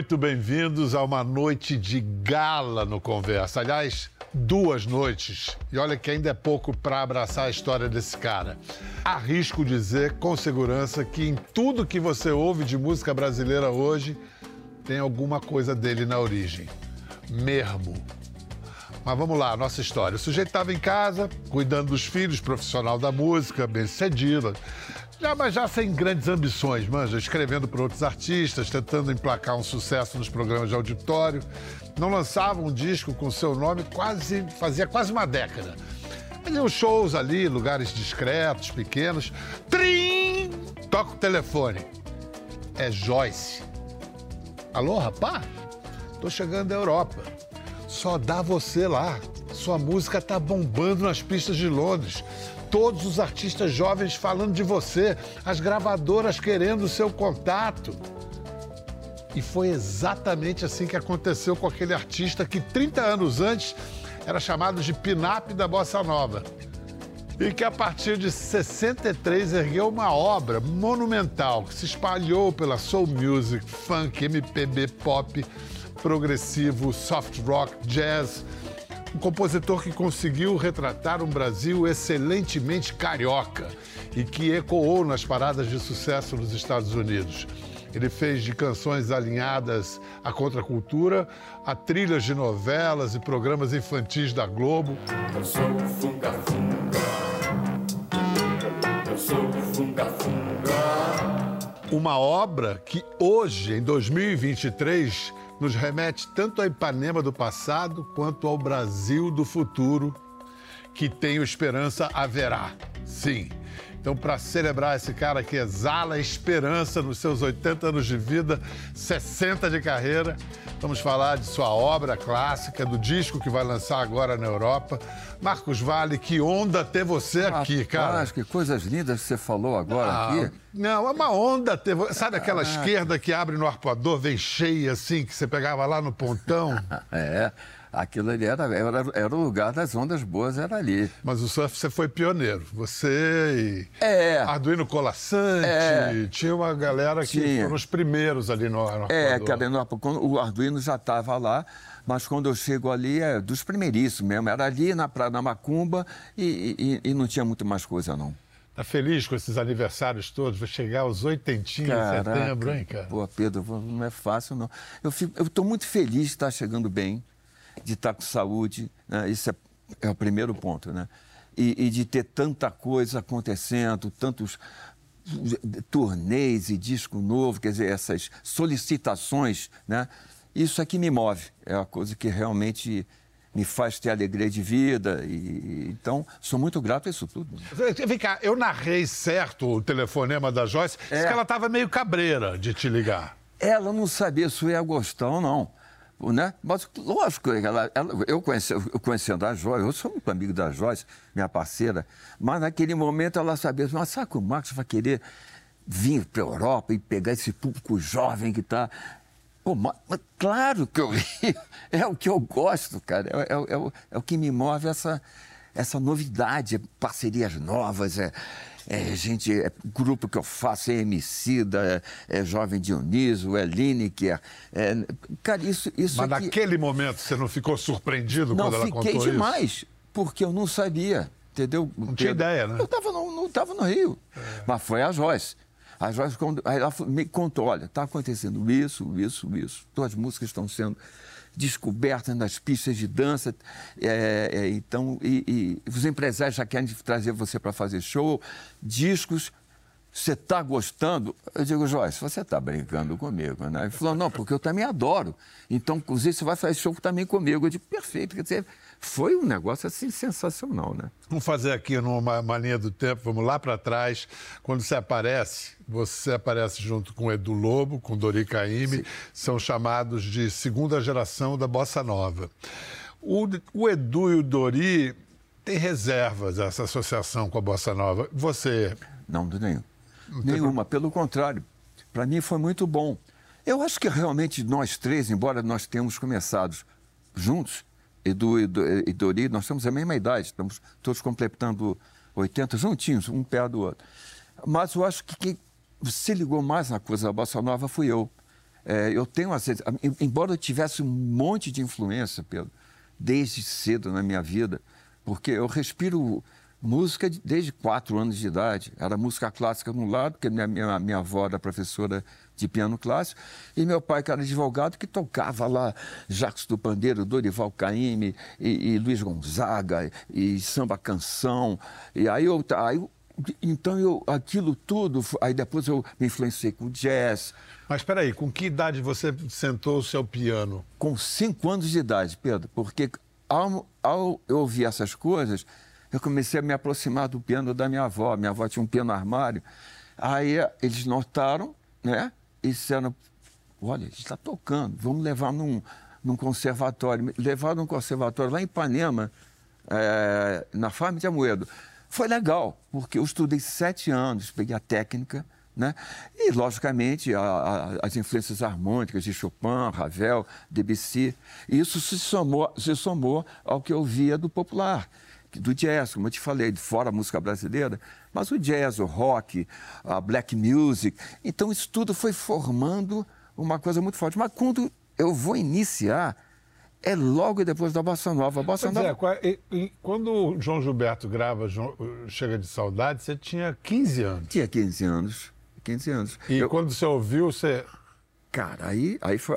muito bem-vindos a uma noite de gala no Conversa. Aliás, duas noites. E olha que ainda é pouco para abraçar a história desse cara. Arrisco dizer com segurança que em tudo que você ouve de música brasileira hoje, tem alguma coisa dele na origem. Mermo. Mas vamos lá, nossa história. O sujeito estava em casa, cuidando dos filhos, profissional da música, bem cedido. Mas já sem grandes ambições, manja, escrevendo para outros artistas, tentando emplacar um sucesso nos programas de auditório. Não lançava um disco com seu nome quase, fazia quase uma década. Fazia shows ali, lugares discretos, pequenos. Trim! Toca o telefone. É Joyce. Alô, rapá? Tô chegando da Europa. Só dá você lá. Sua música tá bombando nas pistas de Londres todos os artistas jovens falando de você, as gravadoras querendo o seu contato. E foi exatamente assim que aconteceu com aquele artista que 30 anos antes era chamado de Pinap da Bossa Nova. E que a partir de 63 ergueu uma obra monumental que se espalhou pela soul music, funk, MPB, pop, progressivo, soft rock, jazz um compositor que conseguiu retratar um Brasil excelentemente carioca e que ecoou nas paradas de sucesso nos Estados Unidos. Ele fez de canções alinhadas à contracultura a trilhas de novelas e programas infantis da Globo. Eu sou o Funga Funga. Eu sou o Funga Funga. Uma obra que hoje, em 2023, nos remete tanto a Ipanema do passado quanto ao Brasil do futuro, que tenho esperança haverá. Sim. Então, para celebrar esse cara que exala esperança nos seus 80 anos de vida, 60 de carreira, vamos falar de sua obra clássica, do disco que vai lançar agora na Europa. Marcos Vale, que onda ter você aqui, cara. que coisas lindas que você falou agora ah, aqui. Não, é uma onda ter você. Sabe aquela ah, esquerda que abre no arpoador, vem cheia assim, que você pegava lá no pontão? é. Aquilo ali era, era, era, o lugar das ondas boas, era ali. Mas o surf você foi pioneiro. Você e é, Arduino Colassante, é, tinha uma galera que tinha. foram os primeiros ali no, no É, que no, o Arduino já estava lá, mas quando eu chego ali é dos primeiríssimos mesmo. Era ali na Praia da Macumba e, e, e não tinha muito mais coisa, não. Tá feliz com esses aniversários todos? Vai chegar aos oitentinhos em setembro, hein, cara? Pô, Pedro, não é fácil, não. Eu estou muito feliz de estar chegando bem de estar com saúde, né? isso é, é, o primeiro ponto, né? E, e, de ter tanta coisa acontecendo, tantos turnês e disco novo, quer dizer, essas solicitações, né? Isso é que me move, é a coisa que realmente me faz ter alegria de vida. E, então, sou muito grato a isso tudo. Vem cá, eu narrei certo o telefonema da Joyce, é. que ela estava meio cabreira de te ligar. Ela não sabia se eu ia gostar ou não né? Mas, lógico, ela, ela, eu, conheci, conhecendo a Joyce, eu sou muito amigo da Joyce, minha parceira, mas naquele momento ela sabia, mas sabe que o Marcos vai querer vir para a Europa e pegar esse público jovem que está. Pô, mas, mas, claro que eu é o que eu gosto, cara, é, é, é, o, é o que me move essa, essa novidade, parcerias novas, é, é gente, é grupo que eu faço, é Emicida, é, é Jovem Dionísio, é Lineker. É, cara, isso, isso Mas aqui... naquele momento você não ficou surpreendido não, quando ela contou isso? Não, fiquei demais, porque eu não sabia, entendeu? Não tinha ideia, né? Eu estava no, não estava no Rio, é. mas foi a Joyce. A Joyce ela me contou, olha, está acontecendo isso, isso, isso. Todas as músicas estão sendo descobertas nas pistas de dança. É, é, então, e, e, os empresários já querem trazer você para fazer show, discos. Você está gostando? Eu digo, Joyce, você está brincando comigo, né? Ele falou, não, porque eu também adoro. Então, inclusive, você vai fazer show também comigo. Eu digo, perfeito. Quer dizer, foi um negócio assim sensacional, né? Vamos fazer aqui numa uma linha do tempo, vamos lá para trás. Quando você aparece, você aparece junto com Edu Lobo, com Dori Caymmi, são chamados de segunda geração da Bossa Nova. O, o Edu e o Dori têm reservas essa associação com a Bossa Nova. Você? Não, de nenhum. Nenhuma, pelo contrário. Para mim foi muito bom. Eu acho que realmente nós três, embora nós tenhamos começado juntos, Edu e Dori, nós temos a mesma idade, estamos todos completando 80 juntinhos, um pé do outro. Mas eu acho que quem se ligou mais na coisa da Bossa Nova fui eu. É, eu tenho embora eu tivesse um monte de influência, Pedro, desde cedo na minha vida, porque eu respiro música desde quatro anos de idade. Era música clássica de um lado, porque minha, minha, minha avó era professora de piano clássico, e meu pai, que era advogado, que tocava lá Jacques do Pandeiro, Dorival Caymmi, e, e Luiz Gonzaga, e, e samba canção. E aí eu, aí então eu aquilo tudo, aí depois eu me influenciei com jazz. Mas espera aí, com que idade você sentou o seu piano? Com cinco anos de idade, Pedro, porque ao, ao eu ouvir essas coisas, eu comecei a me aproximar do piano da minha avó. Minha avó tinha um piano armário. Aí eles notaram, né? E disseram, olha, a gente está tocando, vamos levar num, num conservatório. Levaram num conservatório lá em Ipanema, é, na Farm de Amoedo. Foi legal, porque eu estudei sete anos, peguei a técnica, né? E, logicamente, a, a, as influências harmônicas de Chopin, Ravel, Debussy. Isso se somou, se somou ao que eu via do popular, do jazz, como eu te falei, de fora a música brasileira, mas o jazz, o rock, a black music. Então, isso tudo foi formando uma coisa muito forte. Mas quando eu vou iniciar é logo depois da Bossa Nova. A Bossa pois Nova... é, quando o João Gilberto grava Chega de Saudade, você tinha 15 anos. Tinha 15 anos. 15 anos. E eu... quando você ouviu, você. Cara, aí, aí foi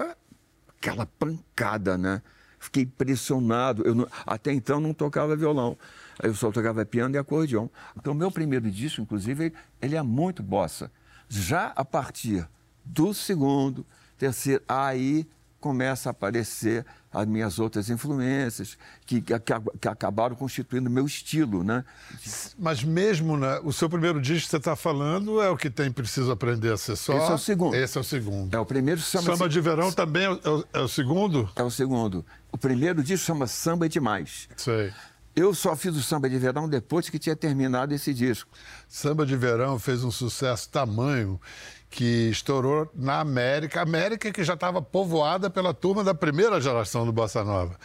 aquela pancada, né? Fiquei impressionado. Eu não... até então não tocava violão. Eu só tocava piano e acordeão. Então, meu primeiro disco, inclusive, ele é muito bossa. Já a partir do segundo, terceiro, aí começa a aparecer as minhas outras influências, que, que, que acabaram constituindo meu estilo, né? Mas mesmo né, o seu primeiro disco que você está falando é o que tem Preciso Aprender a Ser Só. Esse é o segundo. Esse é o segundo. É o primeiro chama Samba de Verão também é o, é o segundo? É o segundo. O primeiro disco chama Samba Demais. Sei. Eu só fiz o Samba de Verão depois que tinha terminado esse disco. Samba de Verão fez um sucesso tamanho que estourou na América, América que já estava povoada pela turma da primeira geração do Bossa Nova.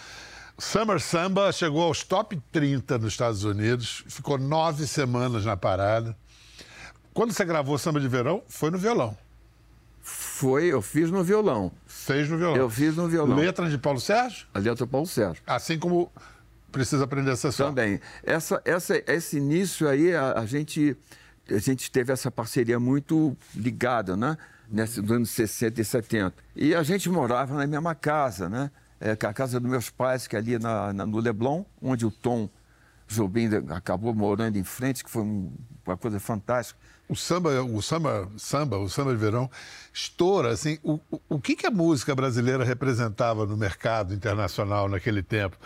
Summer Samba chegou aos top 30 nos Estados Unidos, ficou nove semanas na parada. Quando você gravou Samba de Verão, foi no violão. Foi, eu fiz no violão. Fez no violão. Eu fiz no violão. Letra de Paulo Sérgio? A letra de Paulo Sérgio. Assim como Precisa Aprender a Ser Só. Também. Essa, essa, esse início aí, a, a gente a gente teve essa parceria muito ligada, né? Nesse, dos anos 60 e 70. E a gente morava na mesma casa, né? É, a casa dos meus pais, que é ali na, na, no Leblon, onde o Tom Jobim acabou morando em frente, que foi um, uma coisa fantástica. O samba, o samba, samba, o samba de verão estoura assim. O, o, que, que a música brasileira representava no mercado internacional naquele tempo?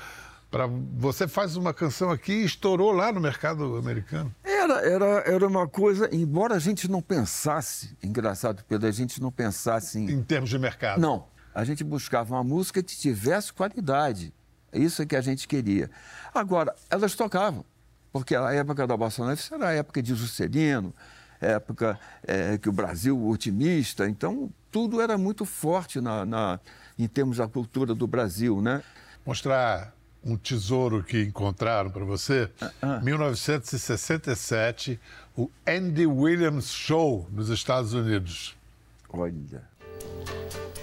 Para você faz uma canção aqui e estourou lá no mercado americano. Era, era, era uma coisa, embora a gente não pensasse, engraçado, Pedro, a gente não pensasse em. Em termos de mercado. Não. A gente buscava uma música que tivesse qualidade. Isso é que a gente queria. Agora, elas tocavam, porque a época da Bossa Nova era a época de Juscelino, época é, que o Brasil otimista, então tudo era muito forte na, na, em termos da cultura do Brasil, né? Mostrar um tesouro que encontraram para você. Uh -uh. 1967, o Andy Williams Show nos Estados Unidos. Olha.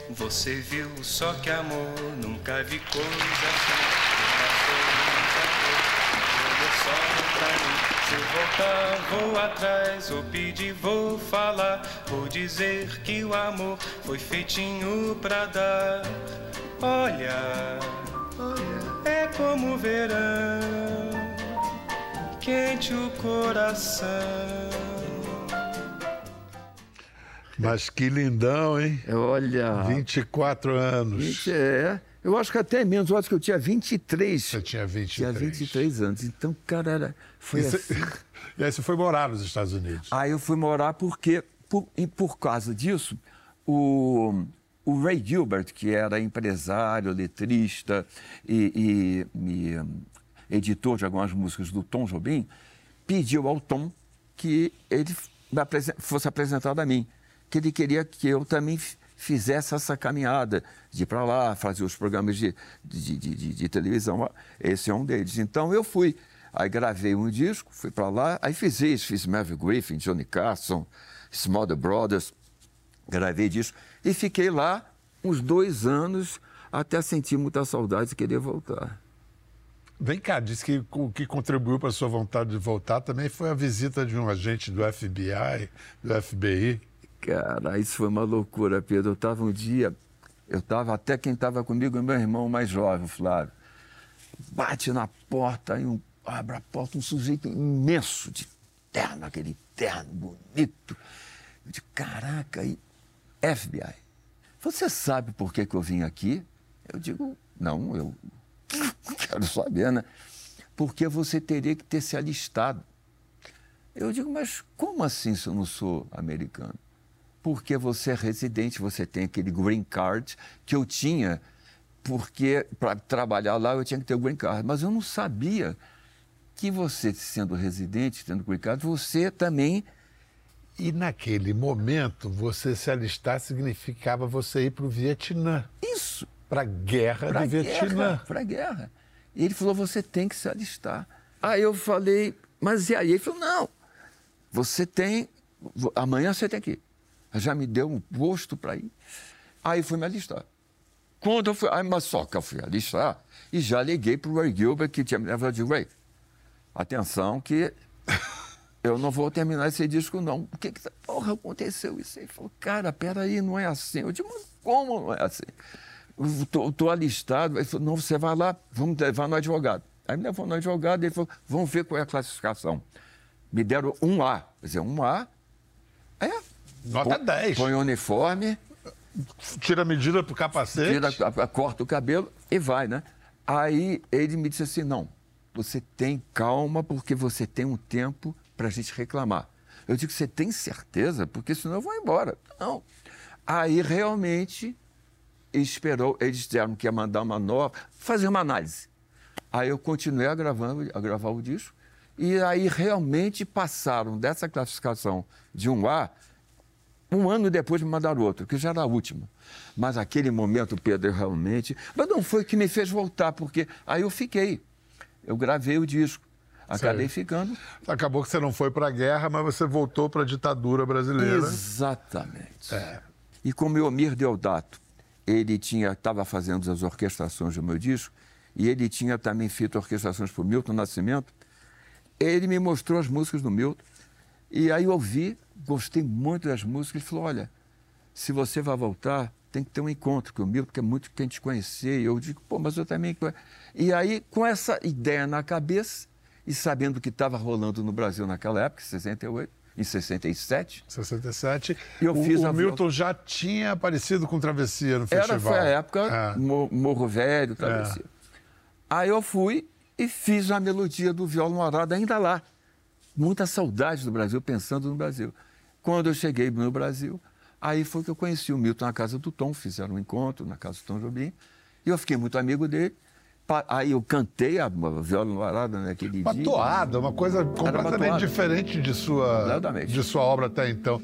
Você viu só que amor, nunca vi coisa assim. Se voltar, vou atrás, vou pedir, vou falar, vou dizer que o amor foi feitinho pra dar. Olha, olha é como o verão, quente o coração. Mas que lindão, hein? Olha. 24 anos. 20, é. Eu acho que até menos, eu acho que eu tinha 23. Você tinha 23. Tinha 23 anos. Então, cara, era, foi e assim. e aí você foi morar nos Estados Unidos? Aí eu fui morar porque, por, por causa disso, o, o Ray Gilbert, que era empresário, letrista e, e, e editor de algumas músicas do Tom Jobim, pediu ao Tom que ele fosse apresentado a mim, que ele queria que eu também fizesse essa caminhada de ir para lá, fazer os programas de, de, de, de, televisão. Esse é um deles. Então eu fui. Aí gravei um disco, fui para lá, aí fiz isso, fiz Mervyn Griffin, Johnny Carson, Small Brothers, Gravei disco e fiquei lá uns dois anos até sentir muita saudade e querer voltar. Vem cá, disse que o que contribuiu para a sua vontade de voltar também foi a visita de um agente do FBI, do FBI. Cara, isso foi uma loucura, Pedro. Eu estava um dia, eu estava até quem estava comigo, meu irmão mais jovem, Flávio. Bate na porta, aí um, abre a porta, um sujeito imenso, de terno, aquele terno bonito. De caraca, e FBI. Você sabe por que, que eu vim aqui? Eu digo, não, eu quero saber, né? Porque você teria que ter se alistado. Eu digo, mas como assim se eu não sou americano? Porque você é residente, você tem aquele green card que eu tinha, porque para trabalhar lá eu tinha que ter o green card. Mas eu não sabia que você, sendo residente, tendo green card, você também e naquele momento, você se alistar significava você ir para o Vietnã. Isso. Para a guerra pra do guerra, Vietnã. Para a guerra. E ele falou: você tem que se alistar. Aí eu falei: mas e aí? Ele falou: não, você tem. Amanhã você tem que ir. Já me deu um posto para ir. Aí fui me alistar. Quando eu fui. Aí, mas só que eu fui alistar e já liguei para o Ray Gilbert, que tinha me levado de Ray. Atenção, que eu não vou terminar esse disco, não. O que que tá, porra, aconteceu isso? Ele falou, cara, peraí, não é assim. Eu digo, mas como não é assim? Eu tô, tô alistado. Ele falou, não, você vai lá, vamos levar no advogado. Aí me levou no advogado ele falou, vamos ver qual é a classificação. Me deram um A. Quer dizer, um A é... Nota põe, 10. Põe o uniforme... Tira a medida pro capacete. Tira, corta o cabelo e vai, né? Aí ele me disse assim, não, você tem calma porque você tem um tempo para a gente reclamar. Eu digo, você tem certeza? Porque senão eu vou embora. Não. Aí realmente esperou, eles disseram que ia mandar uma nova, fazer uma análise. Aí eu continuei a, gravando, a gravar o disco, e aí realmente passaram dessa classificação de um A, um ano depois me mandaram outro, que já era a última. Mas aquele momento, Pedro, realmente. Mas não foi que me fez voltar, porque aí eu fiquei. Eu gravei o disco. Acabei ficando. Acabou que você não foi para a guerra, mas você voltou para a ditadura brasileira. Exatamente. É. E como o Eomir Deodato, ele tinha estava fazendo as orquestrações do meu disco, e ele tinha também feito orquestrações para o Milton Nascimento, ele me mostrou as músicas do Milton. E aí eu ouvi, gostei muito das músicas, ele falou, olha, se você vai voltar, tem que ter um encontro com o Milton, que é muito quem te conhecer. E eu digo, pô, mas eu também... E aí, com essa ideia na cabeça, e sabendo que estava rolando no Brasil naquela época, em 68, em 67. 67. Eu o, fiz o Milton já tinha aparecido com Travessia no festival. Era, foi a época, é. Morro Velho, Travessia. É. Aí eu fui e fiz a melodia do violão arado ainda lá. Muita saudade do Brasil, pensando no Brasil. Quando eu cheguei no Brasil, aí foi que eu conheci o Milton na casa do Tom, fizeram um encontro na casa do Tom Jobim, e eu fiquei muito amigo dele. Aí eu cantei a viola no arado naquele uma dia. Uma toada, uma coisa completamente diferente de sua, de sua obra até então.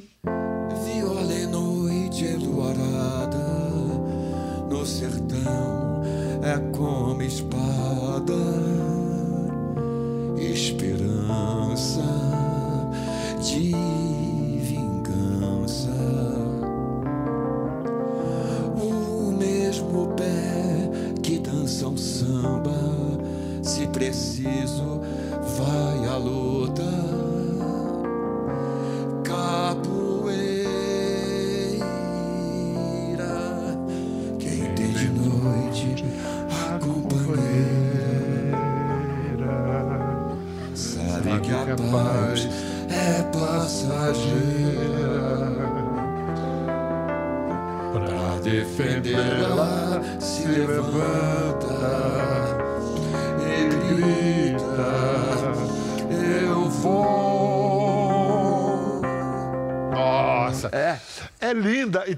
Viola e noite luarada no sertão é como espada,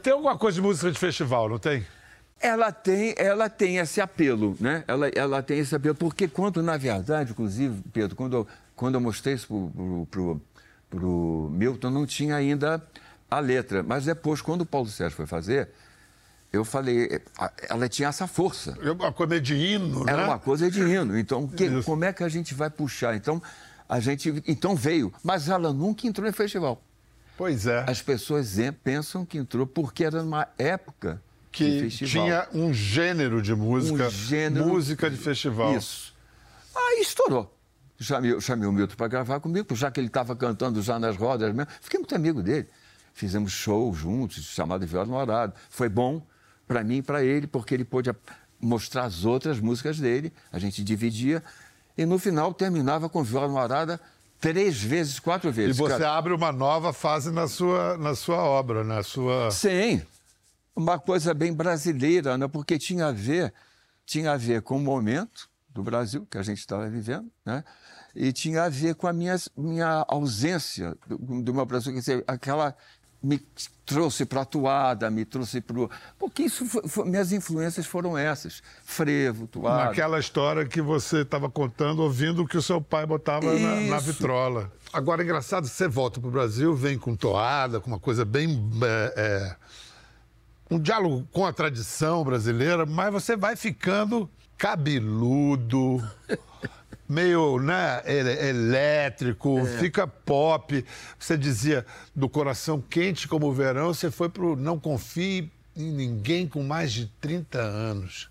tem alguma coisa de música de festival, não tem? Ela tem, ela tem esse apelo, né? Ela, ela tem esse apelo. Porque quando, na verdade, inclusive, Pedro, quando eu, quando eu mostrei isso pro, pro, pro, pro Milton, não tinha ainda a letra. Mas depois, quando o Paulo Sérgio foi fazer, eu falei, ela tinha essa força. É uma coisa de hino, né? Era uma coisa de hino. Então, que, como é que a gente vai puxar? Então, a gente então veio, mas ela nunca entrou em festival. Pois é. As pessoas pensam que entrou porque era numa época Que tinha um gênero de música. Um gênero- Música de festival. Isso. Aí estourou. Chamei, chamei o Milton para gravar comigo, já que ele estava cantando já nas rodas mesmo. Fiquei muito amigo dele. Fizemos show juntos, chamado Viola no Horário. Foi bom para mim e para ele, porque ele pôde mostrar as outras músicas dele. A gente dividia. E no final terminava com Viola no Horário três vezes, quatro E vezes. você Cara, abre uma nova fase na sua, na sua obra, na sua. Sim, uma coisa bem brasileira, né? porque tinha a ver, tinha a ver com o momento do Brasil que a gente estava vivendo, né? e tinha a ver com a minha, minha ausência do, do meu Brasil, quer dizer, aquela me trouxe para a toada, me trouxe para o... Porque isso foi- foi- minhas influências foram essas, frevo, toada. Naquela história que você estava contando, ouvindo o que o seu pai botava na, na vitrola. Agora, engraçado, você volta para o Brasil, vem com toada, com uma coisa bem. é, é, um diálogo com a tradição brasileira, mas você vai ficando cabeludo, meio né, elétrico, fica pop. Você dizia do coração quente como o verão, você foi pro Não Confie em Ninguém com mais de 30 anos.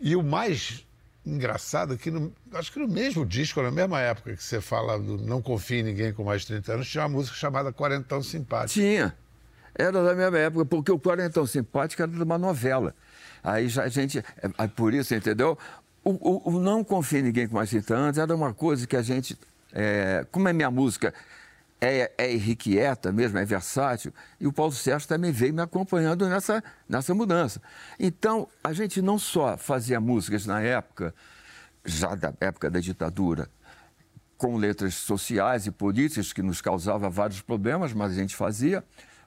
E o mais engraçado é que, no- acho que no mesmo disco, na mesma época que você fala do Não Confie em Ninguém com mais de 30 anos, tinha uma música chamada Quarentão Simpático. Tinha. Era da mesma época, porque o Quarentão Simpático era de uma novela. Aí já a gente. é, é por isso, entendeu? O, o- o Não Confia em Ninguém com mais de 30 anos era uma coisa que a gente. é, como é minha música é, é irrequieta mesmo, é versátil, e o Paulo Sérgio também veio me acompanhando nessa, nessa mudança. Então, a gente não só fazia músicas na época, já da época da ditadura, com letras sociais e políticas que nos causava vários problemas, mas a gente fazia.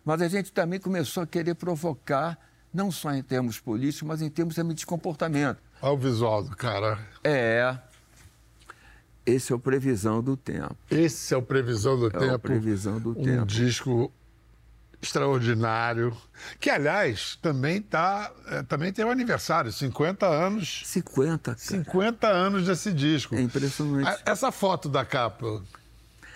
Mas a gente também começou a querer provocar, não só em termos políticos, mas em termos também de comportamento. Olha o visual do cara. É. Esse é o previsão do tempo. Esse é o Previsão do É Tempo. o Previsão do um Tempo. disco extraordinário. Que, aliás, também, tá, é, também tem o aniversário, 50 anos. 50, cara. 50 anos desse disco. É impressionante. Essa foto da capa,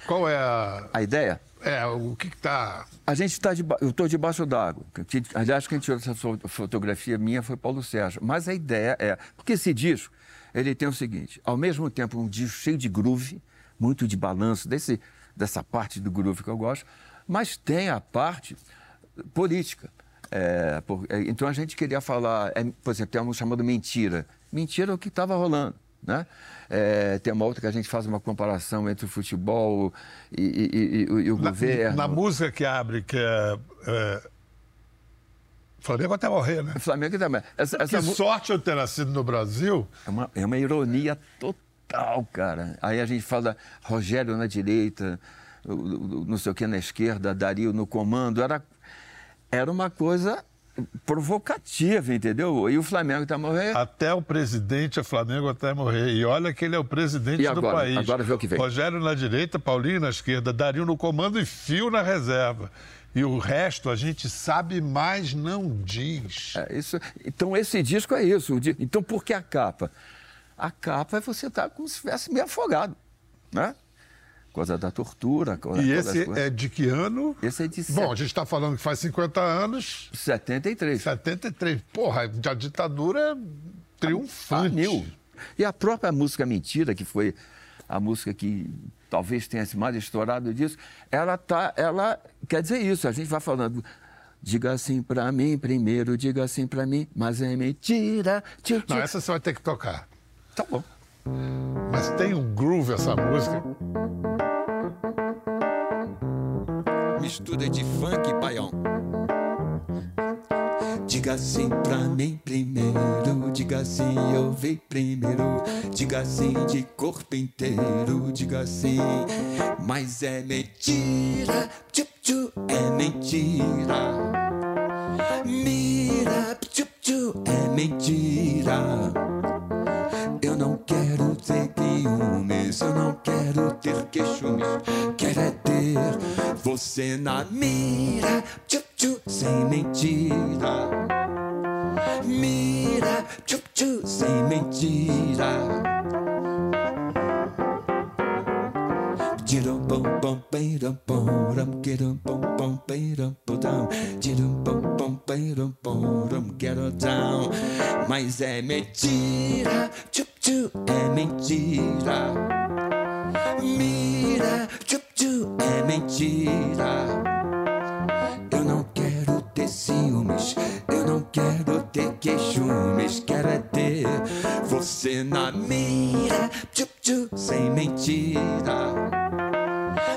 qual é a. A ideia? É, o que, que tá. A gente está eu estou debaixo d'água. Aliás, quem tirou essa fo- fotografia minha foi Paulo Sérgio. Mas a ideia é porque esse disco ele tem o seguinte: ao mesmo tempo um disco cheio de groove, muito de balanço desse dessa parte do groove que eu gosto, mas tem a parte política. É, por- é, então a gente queria falar, é, por exemplo, tem uma chamada mentira. Mentira é o que estava rolando. Né? É, tem uma outra que a gente faz uma comparação entre o futebol e, e- e- e- o Na, governo. na música que abre, que é. é Flamengo até morrer, né? O Flamengo também. Essa, essa Que mu- sorte eu ter nascido no Brasil. é, uma, é uma ironia total, cara. Aí a gente fala Rogério na direita, não sei o que na esquerda, Dario no comando. Era, era uma coisa provocativa, entendeu? E o Flamengo tá morrendo. Até o presidente é Flamengo até morrer. E olha que ele é o presidente E do agora? país. Agora vê o que vem. Rogério na direita, Paulinho na esquerda, Dario no comando e Fio na reserva. E o resto a gente sabe, mas não diz. É isso. Então, esse disco é isso. Então, por que a capa? A capa é você estar como se estivesse meio afogado, né? Coisa da tortura. Coisa, E esse é de que ano? Esse é de Bom, a gente está falando que faz 50 anos, 73. 73. Porra, a ditadura triunfante. Anil. E a própria música Mentira, que foi a música que talvez tenha se mais estourado disso, ela tá, ela quer dizer isso. A gente vai falando. Diga assim pra mim primeiro, diga assim pra mim, mas é mentira. Tio, tio. Não, essa você vai ter que tocar. Tá bom. Mas tem um groove essa música. Mistura de funk, paião. Diga sim pra mim primeiro, diga sim, eu vi primeiro. Diga sim de corpo inteiro, diga sim, mas é mentira, tchup é mentira. Mira, tchup, é mentira. Eu não quero ter ciúmes, eu não quero ter queixumes. Quero é você na mira, tchup, tchup, sem mentira. Mira, tchup, tchup, sem mentira. Dirum bom bom beirum bom rum gerum bom bom beirum bom down. Dirum bom bom beirum bom down. Mas é mentira, tchup tchup é mentira. Mira, tchup é mentira. Eu não quero ter ciúmes, eu não quero ter queixumes, quero é ter você na mira, tchup tchup, sem mentira.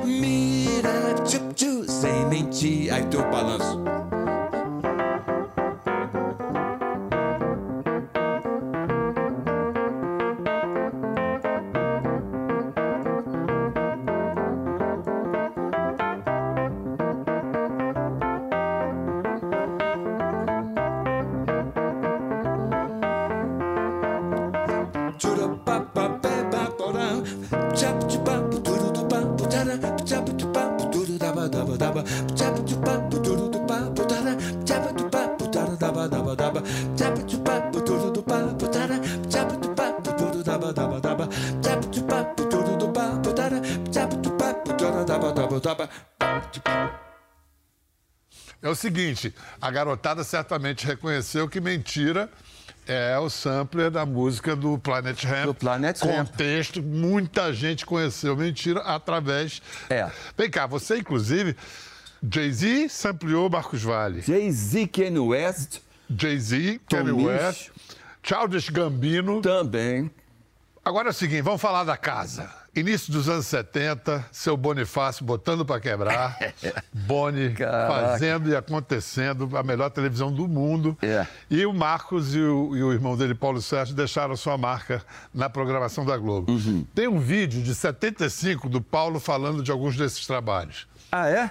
Mira, tchup tchup, sem mentira. Aí tem o balanço. É o seguinte, a garotada certamente reconheceu que mentira é o sampler da música do Planet Ramp. Do Planet Ramp. Contexto, muita gente conheceu mentira através. É. Vem cá, você inclusive, Jay-Z sampleou Marcos Vale. Jay-Z, Kanye West Jay-Z, Kanye. West, Childish Gambino. também. Agora é o seguinte, vamos falar da casa. Início dos anos 70, seu Bonifácio botando para quebrar, Boni Caraca. fazendo e acontecendo a melhor televisão do mundo. É. E o Marcos e o, e o irmão dele, Paulo Sérgio, deixaram sua marca na programação da Globo. Uhum. Tem um vídeo de 75 do Paulo falando de alguns desses trabalhos. Ah, é?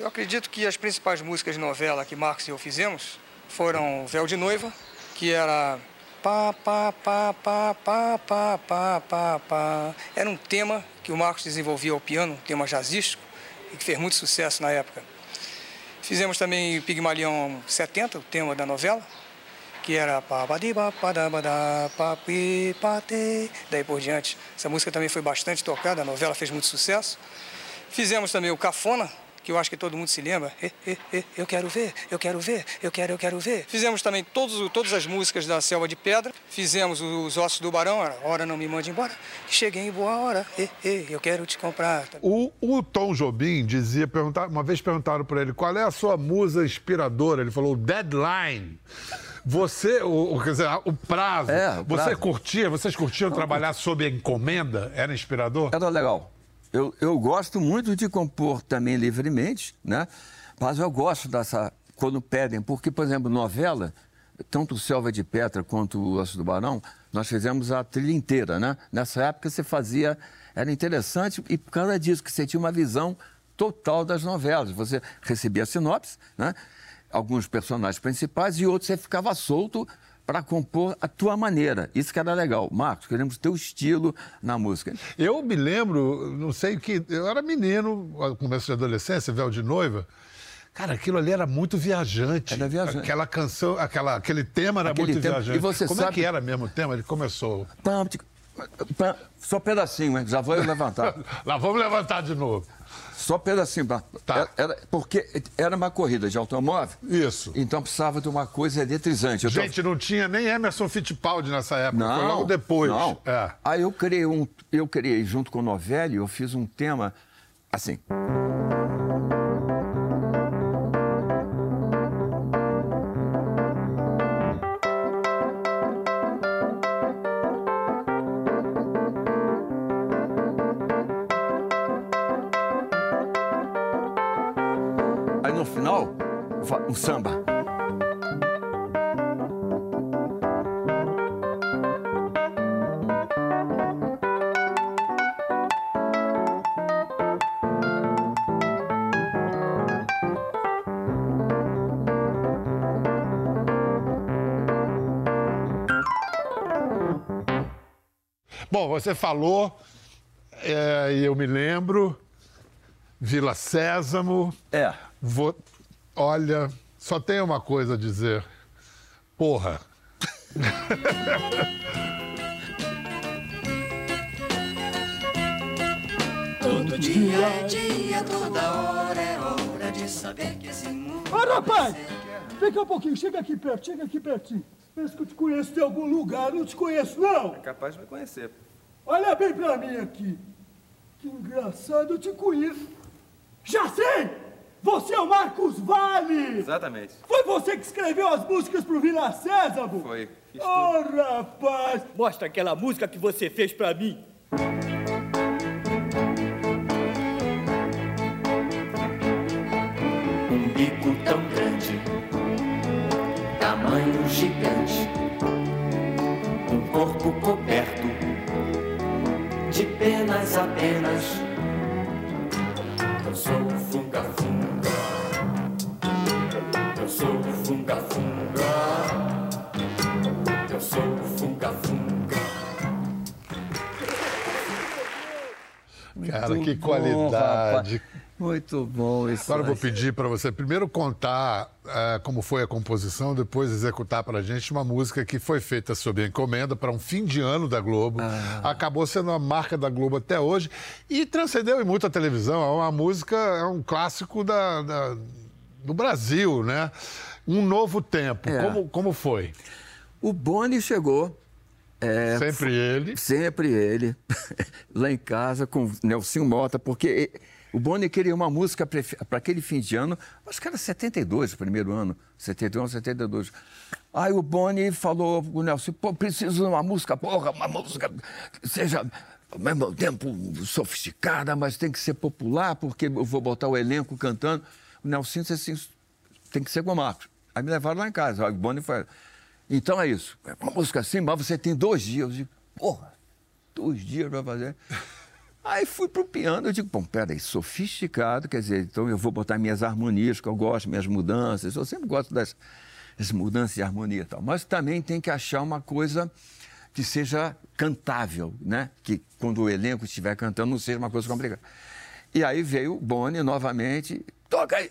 Eu acredito que as principais músicas de novela que Marcos e eu fizemos foram Véu de Noiva, que era pá, pá, pá, pá, pá, pá, pá, pá, pá. Era um tema que o Marcos desenvolvia ao piano, um tema jazzístico, e que fez muito sucesso na época. Fizemos também Pigmalião 70, o tema da novela, que era daí por diante. Essa música também foi bastante tocada, a novela fez muito sucesso. Fizemos também o Cafona, que eu acho que todo mundo se lembra. Eh, eh, eh, eu quero ver, eu quero ver, eu quero, eu quero ver. Fizemos também todos, todas as músicas da Selva de Pedra. Fizemos os Ossos do Barão, era Hora Não Me Mande Embora. Que cheguei em boa hora, eu quero te comprar. O, o Tom Jobim dizia, perguntar, uma vez perguntaram para ele qual é a sua musa inspiradora. Ele falou Deadline. Você, o, quer dizer, o prazo. É, o Você prazo. curtia, vocês curtiam trabalhar sob encomenda? Era inspirador? Era legal. Eu, eu gosto muito de compor também livremente, né? Mas eu gosto dessa. Quando pedem, porque, por exemplo, novela, tanto Selva de Petra quanto o Osso do Barão, nós fizemos a trilha inteira, né? Nessa época você fazia. Era interessante e por causa disso, que você tinha uma visão total das novelas. Você recebia sinopse, né? Alguns personagens principais e outros você ficava solto para compor a tua maneira. Isso que era legal. Marcos, queremos teu estilo na música. Eu me lembro, não sei o que. Eu era menino, no começo de adolescência, véu de noiva. Cara, aquilo ali era muito viajante. Era viajante. Aquela canção, aquela, aquele tema era Aquele muito tema- viajante. e você Como é sabe- que era mesmo o tema? Ele começou. Só pedacinho, hein? Já vou levantar. Lá, vamos levantar de novo. Só pedacinho. Tá. Era, era- porque era uma corrida de automóvel. Isso. Então precisava de uma coisa eletrizante. Eu Gente, não tinha nem Emerson Fittipaldi nessa época. não, Foi logo depois. Não. É. Aí eu criei um. Eu criei, junto com o Novelli, eu fiz um tema assim. Aí no final, um samba. Bom, você falou, é, e eu me lembro, Vila Sésamo. É. Vou- olha, só tenho uma coisa a dizer. Porra. Todo dia é dia, toda hora é hora de saber que esse mundo. Ô, rapaz! Vem cá um pouquinho, chega aqui perto, chega aqui pertinho. Pensa que eu te conheço de algum lugar, não te conheço, não! É capaz de me conhecer. Olha bem pra mim aqui. Que engraçado, eu te conheço. Já sei! Você é o Marcos Vale! Exatamente. Foi você que escreveu as músicas pro Vila Sésamo? Foi. Fiz tudo. rapaz! Mostra aquela música que você fez pra mim. Cara, que bom, qualidade. rapaz. Muito bom isso. Agora eu vou pedir para você primeiro contar eh, como foi a composição, depois executar para a gente uma música que foi feita sob encomenda para um fim de ano da Globo. Ah. Acabou sendo a marca da Globo até hoje e transcendeu em muito a televisão. É uma música, é um clássico da, da- do Brasil, né? Um novo tempo. É. Como, como foi? O Boni chegou. É, Sempre ele. Sempre ele, lá em casa com o Nelson Mota, porque o Boni queria uma música para aquele fim de ano, acho que era 72 o primeiro ano, 71, 72. Aí o Boni falou pro Nelson, pô, preciso de uma música, porra, uma música que seja ao mesmo tempo sofisticada, mas tem que ser popular, porque eu vou botar o elenco cantando. O Nelson disse assim, tem que ser com o Marcos. Aí me levaram lá em casa, o Boni foi... Então é isso, é uma música assim, mas você tem dois dias. Eu digo, porra, dois dias para fazer. Aí fui pro piano, eu digo, bom, peraí, sofisticado, quer dizer, então eu vou botar minhas harmonias, que eu gosto, minhas mudanças, eu sempre gosto das, das mudanças de harmonia e tal, mas também tem que achar uma coisa que seja cantável, né? Que quando o elenco estiver cantando não seja uma coisa complicada. E aí veio o Boni novamente, toca aí,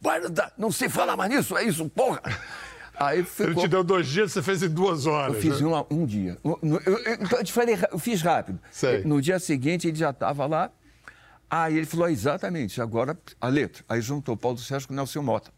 vai, não sei falar mais nisso, é isso, porra! Aí Ele ficou... te deu dois dias, você fez em duas horas. Eu fiz né? uma- um dia. Eu, eu- eu- eu te falei, eu fiz rápido. Sei. No dia seguinte ele já estava lá. Aí ele falou, exatamente, agora a letra. Aí juntou Paulo Sérgio com Nelson Mota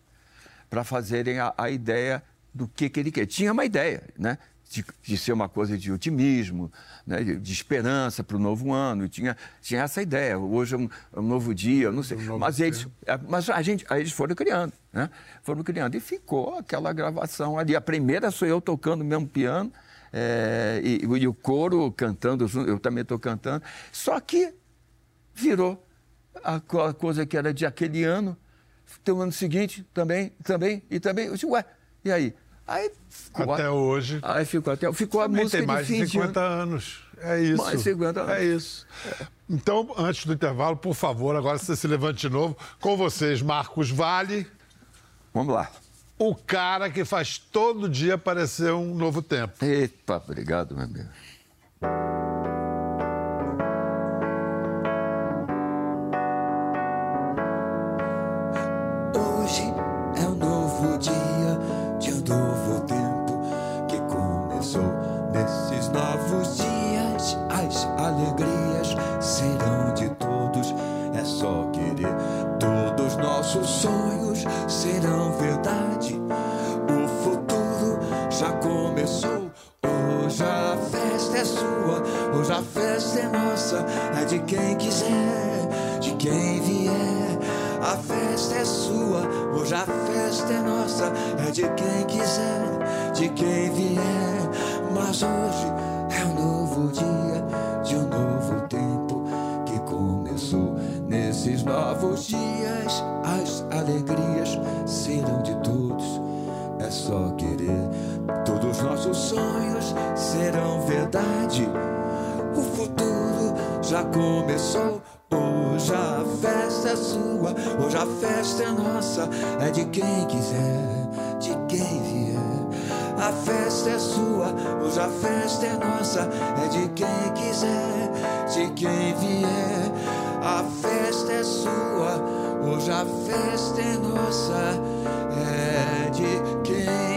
para fazerem a, a ideia do que, que ele quer. Tinha uma ideia, né? De, de ser uma coisa de otimismo, né? de, de esperança para o novo ano. Tinha, tinha essa ideia. Hoje é um, é um novo dia, não sei. mas eles, é, mas a gente, aí eles foram criando, né? Foram criando. E ficou aquela gravação ali. A primeira sou eu tocando mesmo piano. é, e, e o coro cantando, eu também estou cantando. Só que virou a co- a coisa que era de aquele ano, tem o ano seguinte também, também, e também. Eu digo, ué, e aí? Aí ficou. Até a- hoje. Aí ficou até. Ficou a música tem mais de de 50 de ano. anos. É isso. Mais de 50 anos. É isso. Então, antes do intervalo, por favor, agora você se levante de novo. Com vocês, Marcos Vale, Vamos lá. o cara que faz todo dia parecer um novo tempo. Eita, obrigado, meu amigo. Nossa. É de quem quiser, de quem vier. A festa é sua, hoje a festa é nossa. É de quem quiser, de quem vier. Mas hoje é um novo dia, de um novo tempo que começou. Nesses novos dias, as alegrias serão de todos. É só querer. Todos nossos sonhos serão verdade. O futuro já começou. Hoje a festa é sua, hoje a festa é nossa. É de quem quiser, de quem vier. A festa é sua, hoje a festa é nossa. É de quem quiser, de quem vier. A festa é sua, hoje a festa é nossa. É de quem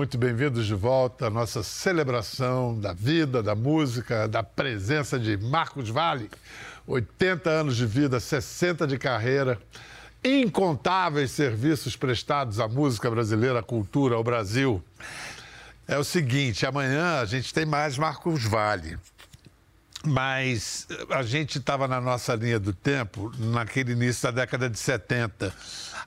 muito bem-vindos de volta à nossa celebração da vida, da música, da presença de Marcos Vale. 80 anos de vida, 60 de carreira, incontáveis serviços prestados à música brasileira, à cultura, ao Brasil. É o seguinte, amanhã a gente tem mais Marcos Vale. Mas a gente estava na nossa linha do tempo, naquele início da década de 70.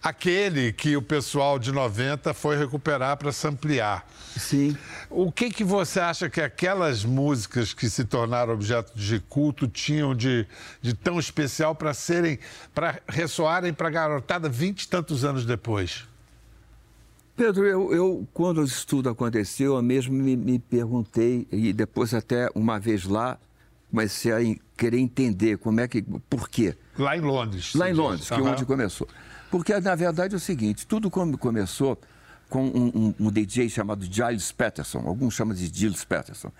Aquele que o pessoal de 90 foi recuperar para samplear. Sim. O que, que você acha que aquelas músicas que se tornaram objeto de culto tinham de, de tão especial para serem, para ressoarem para a garotada vinte e tantos anos depois? Pedro, eu, eu, quando isso tudo aconteceu, eu mesmo me, me perguntei, e depois até uma vez lá, comecei a querer entender como é que. Por quê? Lá em Londres. Lá em Londres, que é onde começou. Porque, na verdade, é o seguinte: tudo como começou com um, um, um DJ chamado Giles Patterson, alguns chamam de Giles Patterson,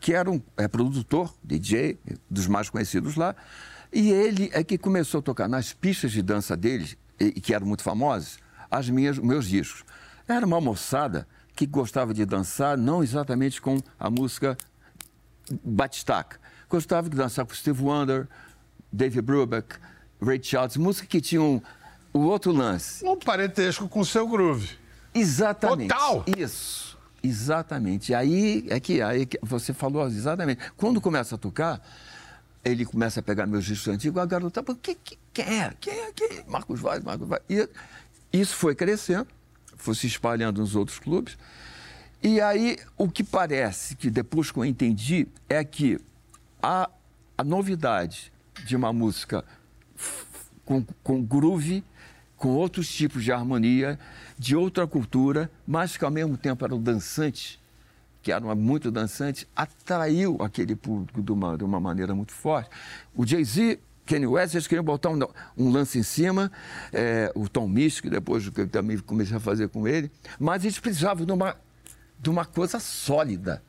que era um é, produtor, DJ, dos mais conhecidos lá, e ele é que começou a tocar nas pistas de dança deles, e, que eram muito famosas, as minhas, meus discos. Era uma moçada que gostava de dançar, não exatamente com a música batistaca, Gostava de dançar com Steve Wonder, David Brubeck, Ray Charles, música que tinham um, o outro lance. Um parentesco com o seu groove. Exatamente. Total! Isso. Exatamente. Aí é que aí que você falou exatamente. Quando começa a tocar, ele começa a pegar meus discos antigos, a garota, o que, que, quem é? Quem é? Quem é? Marcos Vaz, Marcos Vaz. E isso foi crescendo, foi se espalhando nos outros clubes. E aí, o que parece que depois que eu entendi é que a, a novidade de uma música com, com groove, com outros tipos de harmonia, de outra cultura, mas que ao mesmo tempo era dançante, que era muito dançante, atraiu aquele público de uma, de uma maneira muito forte. O Jay-Z Kanye West, eles queriam botar um, um lance em cima, é, o Tom Mystic, depois que eu também comecei a fazer com ele, mas eles precisavam de uma, de uma coisa sólida.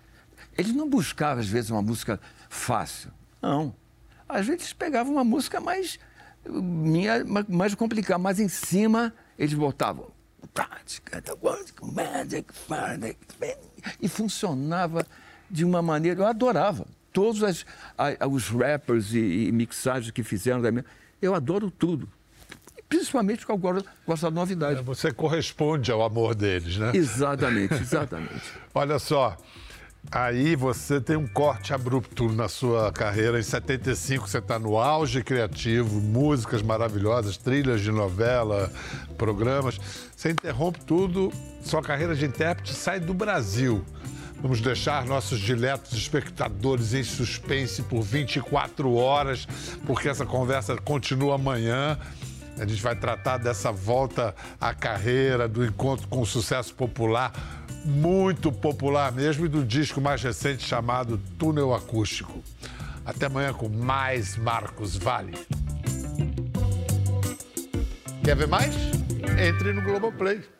Eles não buscavam, às vezes, uma música fácil. Não. Às vezes pegavam uma música mais, minha, mais complicada, mas em cima eles botavam e funcionava de uma maneira. Eu adorava. Todos as, os rappers e, e mixagens que fizeram da minha. Eu adoro tudo. Principalmente porque eu gosto, gosto da novidade. Você corresponde ao amor deles, né? Exatamente, exatamente. Olha só, Aí você tem um corte abrupto na sua carreira. Em 75 você está no auge criativo, músicas maravilhosas, trilhas de novela, programas. Você interrompe tudo, sua carreira de intérprete sai do Brasil. Vamos deixar nossos diletos espectadores em suspense por 24 horas, porque essa conversa continua amanhã. A gente vai tratar dessa volta à carreira, do encontro com o sucesso popular muito popular mesmo e do disco mais recente chamado Túnel Acústico. Até amanhã com mais Marcos Vale. Quer ver mais? Entre no Globoplay.